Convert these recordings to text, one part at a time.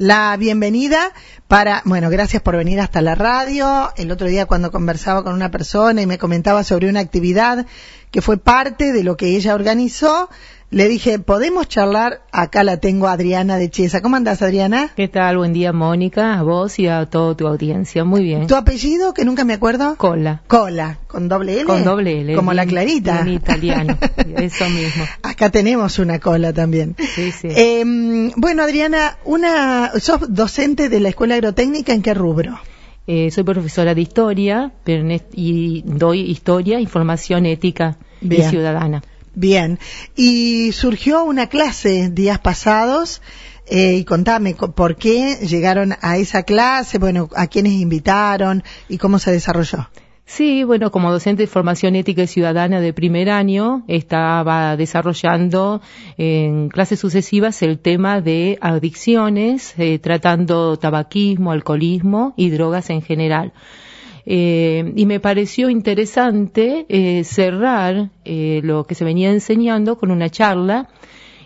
la bienvenida para, bueno, gracias por venir hasta la radio. El otro día cuando conversaba con una persona y me comentaba sobre una actividad que fue parte de lo que ella organizó, le dije, ¿podemos charlar? Acá la tengo Adriana de Chiesa. ¿Cómo andás, Adriana? ¿Qué tal? Buen día, Mónica, a vos y a toda tu audiencia. Muy bien. ¿Tu apellido, que nunca me acuerdo? Cola. Cola, con doble L. Con doble L. Como la Clarita. En italiano, eso mismo. Acá tenemos una cola también. Sí, sí. Eh, bueno, Adriana, una, sos docente de la Escuela Agrotécnica, ¿en qué rubro? Eh, soy profesora de historia pero en y doy historia y formación ética Bien. y ciudadana. Bien. Y surgió una clase días pasados. eh, y contame co- por qué llegaron a esa clase, bueno, a quiénes invitaron y cómo se desarrolló. Sí, bueno, como docente de formación ética y ciudadana de primer año, estaba desarrollando en clases sucesivas el tema de adicciones, eh, tratando tabaquismo, alcoholismo y drogas en general. Eh, y me pareció interesante eh, cerrar eh, lo que se venía enseñando con una charla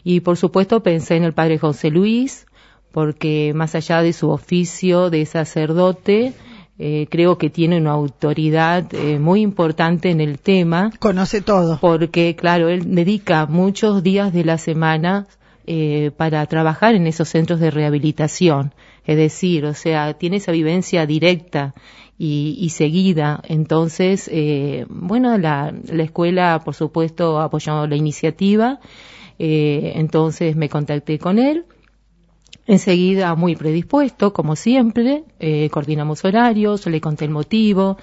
y por supuesto pensé en el padre José Luis porque más allá de su oficio de sacerdote eh, creo que tiene una autoridad eh, muy importante en el tema. Conoce todo. porque claro él dedica muchos días de la semana eh, para trabajar en esos centros de rehabilitación. Es decir o sea tiene esa vivencia directa y, y seguida. Entonces eh, bueno la, la escuela por supuesto apoyó la iniciativa. Eh, entonces me contacté con él Enseguida, muy predispuesto, como siempre, eh, coordinamos horarios, le conté el motivo,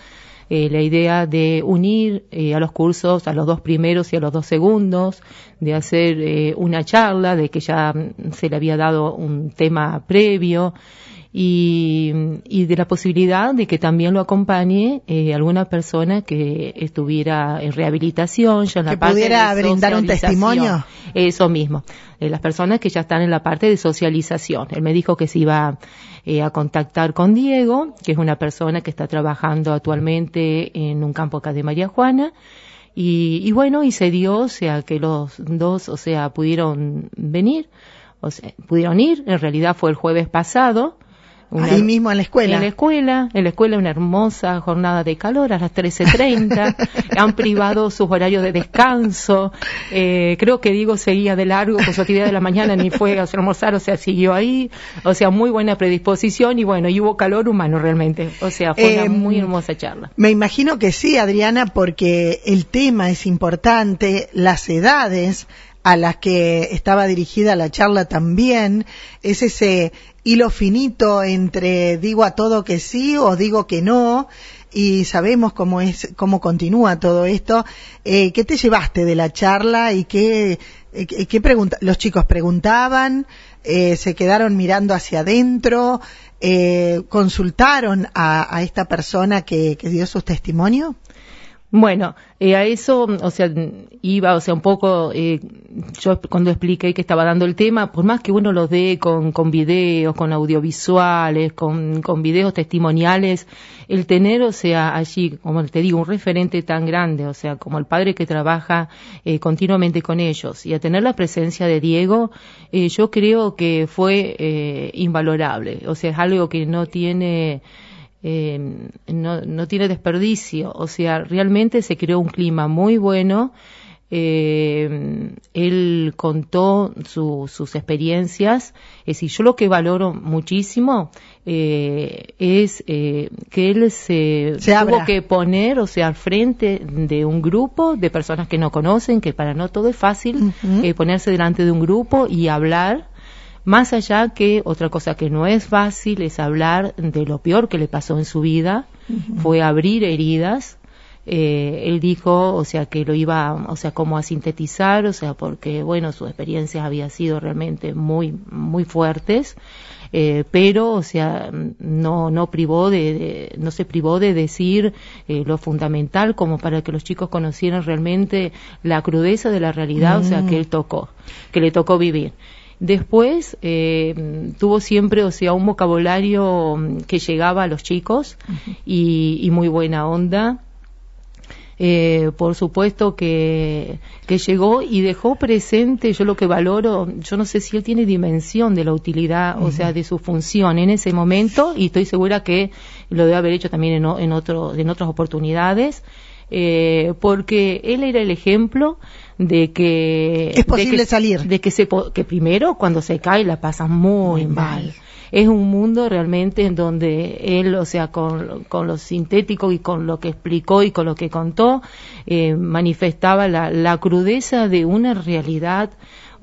eh, la idea de unir eh, a los cursos, a los dos primeros y a los dos segundos, de hacer eh, una charla, de que ya se le había dado un tema previo, y, y de la posibilidad de que también lo acompañe eh, alguna persona que estuviera en rehabilitación, ya en la Que parte pudiera de brindar un testimonio. Eso mismo, eh, las personas que ya están en la parte de socialización. Él me dijo que se iba eh, a contactar con Diego, que es una persona que está trabajando actualmente en un campo acá de María Juana. Y, y bueno, y se dio, o sea, que los dos, o sea, pudieron venir, o sea, pudieron ir, en realidad fue el jueves pasado. Una- Ahí mismo en la escuela. en la escuela, en la escuela una hermosa jornada de calor a las 13.30, han privado sus horarios de descanso, eh, creo que Diego seguía de largo con su actividad de la mañana, ni fue a almorzar, o sea, siguió ahí, o sea, muy buena predisposición y bueno, y hubo calor humano realmente, o sea, fue Eh, una muy hermosa charla. Me imagino que sí, Adriana, porque el tema es importante, las edades a las que estaba dirigida la charla también, es ese hilo finito entre digo a todo que sí o digo que no, y sabemos cómo es, cómo continúa todo esto. Eh, ¿Qué te llevaste de la charla y qué, eh, qué, pregunta? Los chicos preguntaban, eh, se quedaron mirando hacia adentro, eh, consultaron a, a esta persona que, que dio sus testimonios. Bueno, eh, a eso, o sea, iba, o sea, un poco, eh, yo cuando expliqué que estaba dando el tema, por más que uno lo dé con, con videos, con audiovisuales, con, con videos testimoniales, el tener, o sea, allí, como te digo, un referente tan grande, o sea, como el padre que trabaja eh, continuamente con ellos, y a tener la presencia de Diego, eh, yo creo que fue eh, invalorable, o sea, es algo que no tiene eh, no, no tiene desperdicio. O sea, realmente se creó un clima muy bueno. Eh, él contó su- sus experiencias. Es decir, yo lo que valoro muchísimo eh, es eh, que él se, Se abra. tuvo que poner, o sea, al frente de un grupo de personas que no conocen, que para no todo es fácil eh, ponerse delante de un grupo y hablar más allá que otra cosa que no es fácil es hablar de lo peor que le pasó en su vida, fue abrir heridas. Eh, él dijo, o sea, que lo iba, o sea, como a sintetizar, o sea, porque, bueno, sus experiencias habían sido realmente muy, muy fuertes, eh, pero, o sea, no, no privó de, de- no se privó de decir eh, lo fundamental como para que los chicos conocieran realmente la crudeza de la realidad, o sea, que él tocó, que le tocó vivir. Después eh, tuvo siempre, o sea, un vocabulario mm, que llegaba a los chicos y, y muy buena onda. eh, por supuesto que, que llegó y dejó presente, yo lo que valoro, yo no sé si él tiene dimensión de la utilidad, o sea, de su función en ese momento, y estoy segura que lo debe haber hecho también en, en, otro, en otras oportunidades, eh, porque él era el ejemplo de que es posible salir de que se que primero cuando se cae la pasa muy, mal. es un mundo realmente en donde él o sea con, con lo sintético y con lo que explicó y con lo que contó eh, manifestaba la, la crudeza de una realidad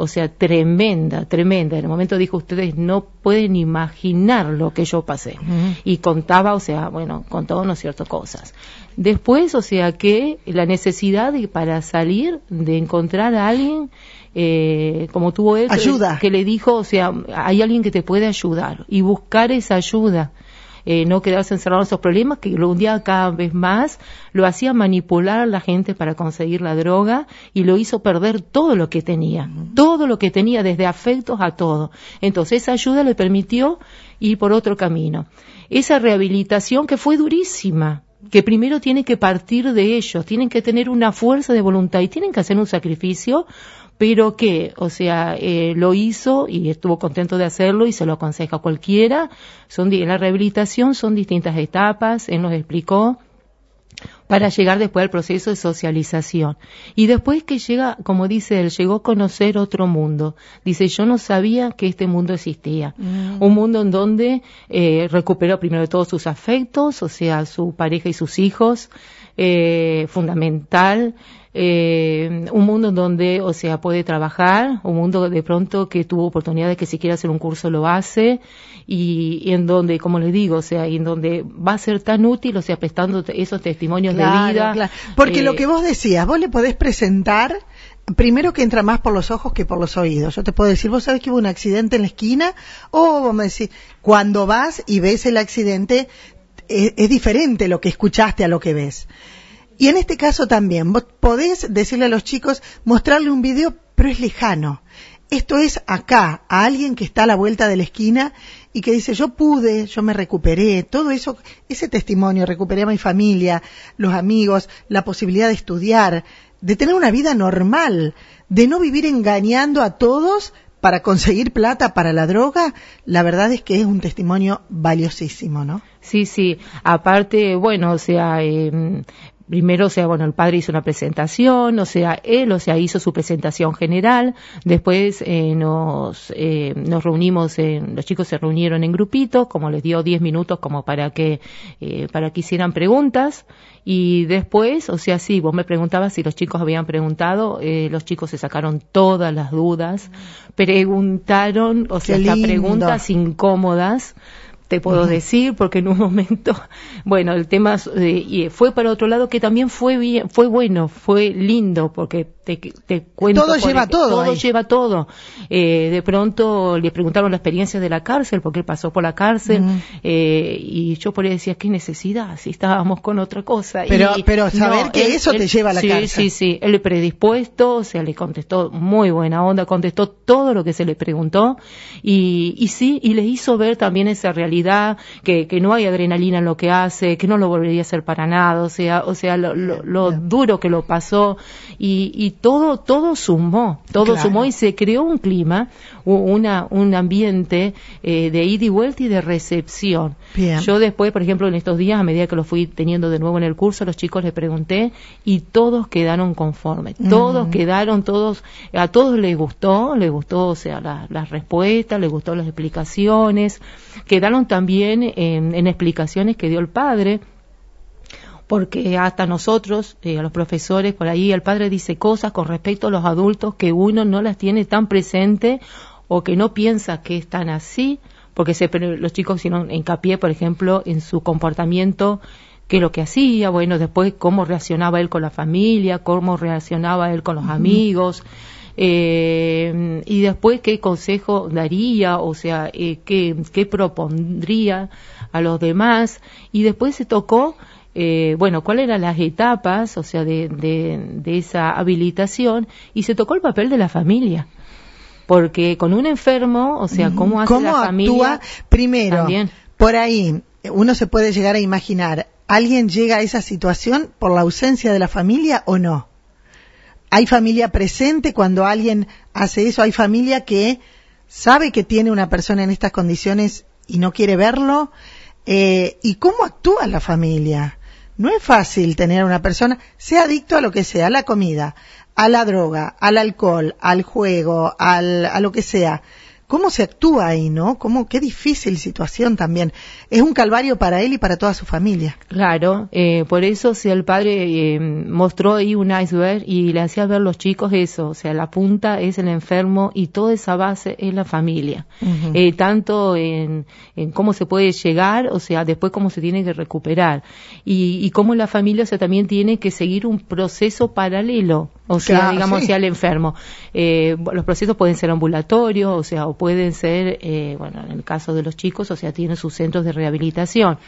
o sea, tremenda, tremenda. En el momento dijo, ustedes no pueden imaginar lo que yo pasé. Y contaba, o sea, bueno, contó, ¿no cierto?, cosas. Después, o sea, que la necesidad de, para salir, de encontrar a alguien, eh, como tuvo él, ayuda. que le dijo, o sea, hay alguien que te puede ayudar y buscar esa ayuda. Eh, no quedarse encerrado en esos problemas, que un día cada vez más lo hacía manipular a la gente para conseguir la droga y lo hizo perder todo lo que tenía, todo lo que tenía, desde afectos a todo. Entonces esa ayuda le permitió ir por otro camino. Esa rehabilitación que fue durísima, que primero tiene que partir de ellos, tienen que tener una fuerza de voluntad y tienen que hacer un sacrificio pero que, o sea, eh, lo hizo y estuvo contento de hacerlo y se lo aconseja a cualquiera. Son en la rehabilitación son distintas etapas, él nos explicó para llegar después al proceso de socialización. Y después que llega, como dice él, llegó a conocer otro mundo. Dice, yo no sabía que este mundo existía. Mm. Un mundo en donde eh, recuperó primero de todos sus afectos, o sea, su pareja y sus hijos, eh, fundamental, eh, un mundo en donde, o sea, puede trabajar, un mundo de pronto que tuvo oportunidad de que si quiere hacer un curso lo hace, y, en donde, como les digo, o sea, y en donde va a ser tan útil, o sea, prestando esos testimonios de vida. Porque lo eh, que vos decías, vos le podés presentar primero que entra más por los ojos que por los oídos. Yo te puedo decir, vos sabés que hubo un accidente en la esquina, o vos me decís, cuando vas y ves el accidente, es, diferente lo que escuchaste a lo que ves. Y en este caso también, vos podés decirle a los chicos, mostrarle un video, pero es lejano. Esto es acá, a alguien que está a la vuelta de la esquina y que dice, yo pude, yo me recuperé, todo eso, ese testimonio, recuperé a mi familia, los amigos, la posibilidad de estudiar, de tener una vida normal, de no vivir engañando a todos para conseguir plata para la droga, la verdad es que es un testimonio valiosísimo, ¿no? Sí, sí. Aparte, bueno, o sea, eh, primero, o sea, bueno, el padre hizo una presentación, o sea, él, o sea, hizo su presentación general, después eh, nos, eh, nos reunimos, en, los chicos se reunieron en grupitos, como les dio 10 minutos como para que, eh, para que hicieran preguntas, y después, o sea, sí, vos me preguntabas si los chicos habían preguntado, eh, los chicos se sacaron todas las dudas, preguntaron, o sea, hasta preguntas incómodas, te puedo decir, porque en un momento, bueno, el tema eh, fue para otro lado que también fue bien, fue bueno, fue lindo, porque te, te cuento. Todo lleva todo. Todo lleva todo. Eh, de pronto le preguntaron la experiencia de la cárcel, porque él pasó por la cárcel, eh, y yo por ahí decía, qué necesidad, si estábamos con otra cosa. Pero, pero saber que eso te lleva a la cárcel. Sí, sí, él predispuesto, o sea, le contestó muy buena onda, contestó todo lo que se le preguntó, y, y sí, y le hizo ver también esa realidad que, que no hay adrenalina en lo que hace, que no lo volvería a hacer para nada, o sea, o sea, lo, lo, duro que lo pasó y, y todo, todo sumó, todo sumó y se creó un clima, una, un ambiente eh, de ida y vuelta y de recepción. Yo después, por ejemplo, en estos días, a medida que lo fui teniendo de nuevo en el curso, los chicos les pregunté y todos quedaron conformes, todos quedaron, todos, a todos les gustó, les gustó, o sea, las respuestas, les gustó las explicaciones, quedaron también en, explicaciones que dio el padre, porque hasta nosotros, eh, a los profesores, por ahí el padre dice cosas con respecto a los adultos que uno no las tiene tan presente o que no piensa que están así, porque se, los chicos hicieron hincapié, por ejemplo, en su comportamiento, qué es lo que hacía, bueno, después cómo reaccionaba él con la familia, cómo reaccionaba él con los amigos, eh, y después qué consejo daría, o sea, eh, qué, qué propondría a los demás, y después se tocó eh, bueno, cuáles eran las etapas, o sea, de, de, esa habilitación, y se tocó el papel de la familia. Porque con un enfermo, o sea, cómo hace la familia. Primero, por ahí, uno se puede llegar a imaginar alguien llega a esa situación por la ausencia de la familia o no? ¿Hay familia presente cuando alguien hace eso? ¿Hay familia que sabe que tiene una persona en estas condiciones y no quiere verlo? Eh, ¿Y cómo actúa la familia? No es fácil tener a una persona, sea adicto a lo que sea, a la comida, a la droga, al alcohol, al juego, al, a lo que sea cómo se actúa ahí, ¿no? Cómo, qué difícil situación también. Es un calvario para él y para toda su familia. Claro, eh, por eso si el padre eh, mostró ahí un iceberg y le hacía ver a los chicos eso, o sea, la punta es el enfermo y toda esa base es la familia. eh, tanto en, en, cómo se puede llegar, o sea, después cómo se tiene que recuperar. Y, y cómo la familia, o sea, también tiene que seguir un proceso paralelo o sea, claro, digamos, sí. sea el enfermo. Eh, los procesos pueden ser ambulatorios, o sea, o pueden ser, eh, bueno, en el caso de los chicos, o sea, tienen sus centros de rehabilitación.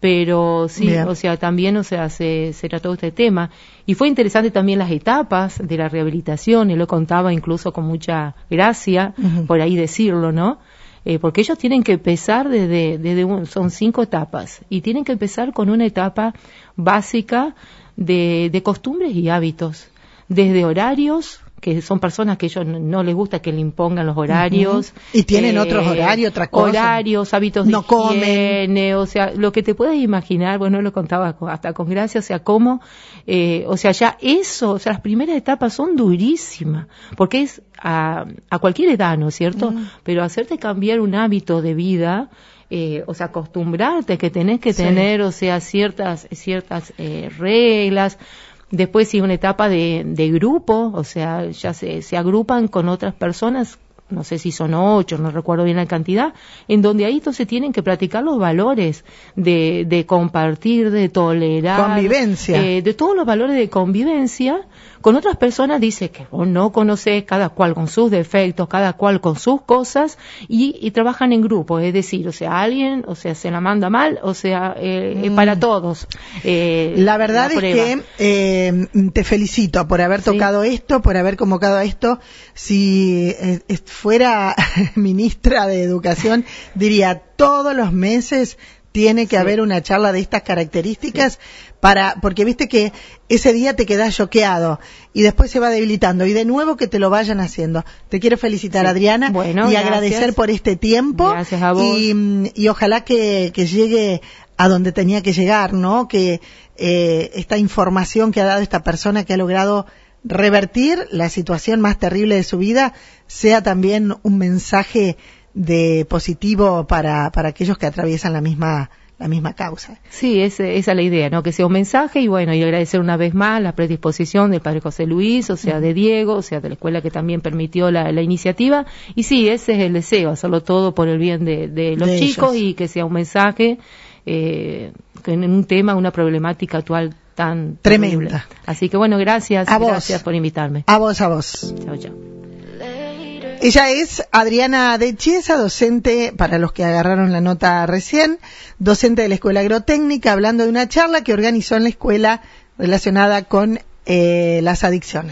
Pero sí, Bien. o sea, también, o sea, se, se trató este tema. Y fue interesante también las etapas de la rehabilitación, y lo contaba incluso con mucha gracia, uh -huh. por ahí decirlo, ¿no? Eh, porque ellos tienen que empezar desde, desde un, son cinco etapas, y tienen que empezar con una etapa básica de, de costumbres y hábitos desde horarios, que son personas que ellos no, les gusta que le impongan los horarios. Uh -huh. Y tienen eh, otros horarios, otras cosas. Horarios, hábitos no de higiene, o sea, lo que te puedes imaginar, bueno, lo contaba hasta con gracia, o sea, cómo, eh, o sea, ya eso, o sea, las primeras etapas son durísimas, porque es a, a cualquier edad, ¿no es cierto? Uh -huh. Pero hacerte cambiar un hábito de vida, eh, o sea, acostumbrarte que tenés que sí. tener, o sea, ciertas, ciertas eh, reglas, Después sigue una etapa de, de grupo, o sea, ya se, se agrupan con otras personas no sé si son ocho, no recuerdo bien la cantidad, en donde ahí entonces tienen que practicar los valores de, de compartir, de tolerar. Convivencia. Eh, de todos los valores de convivencia. Con otras personas dice que vos no conoces cada cual con sus defectos, cada cual con sus cosas, y, y trabajan en grupo, es decir, o sea, alguien, o sea, se la manda mal, o sea, eh, mm. para todos. Eh, la verdad la es que eh, te felicito por haber tocado sí. esto, por haber convocado a esto. Si fuera ministra de Educación, diría todos los meses tiene que sí. haber una charla de estas características sí. para porque viste que ese día te quedas choqueado y después se va debilitando y de nuevo que te lo vayan haciendo. Te quiero felicitar sí. Adriana bueno, y gracias. agradecer por este tiempo gracias a vos. Y, y ojalá que, que llegue a donde tenía que llegar, ¿no? Que eh, esta información que ha dado esta persona que ha logrado revertir la situación más terrible de su vida sea también un mensaje de positivo para, para aquellos que atraviesan la misma la misma causa. Sí, es, esa es la idea, ¿no? Que sea un mensaje y bueno, y agradecer una vez más la predisposición del padre José Luis, o sea, de Diego, o sea, de la escuela que también permitió la, la iniciativa. Y sí, ese es el deseo, hacerlo todo por el bien de, de los de chicos ellos. y que sea un mensaje eh, en un tema, una problemática actual tan tremenda. Así que bueno, gracias, a gracias vos. por invitarme. A vos, a vos. Chao, chao. Ella es Adriana de Chiesa, docente, para los que agarraron la nota recién, docente de la Escuela Agrotécnica, hablando de una charla que organizó en la escuela relacionada con eh, las adicciones.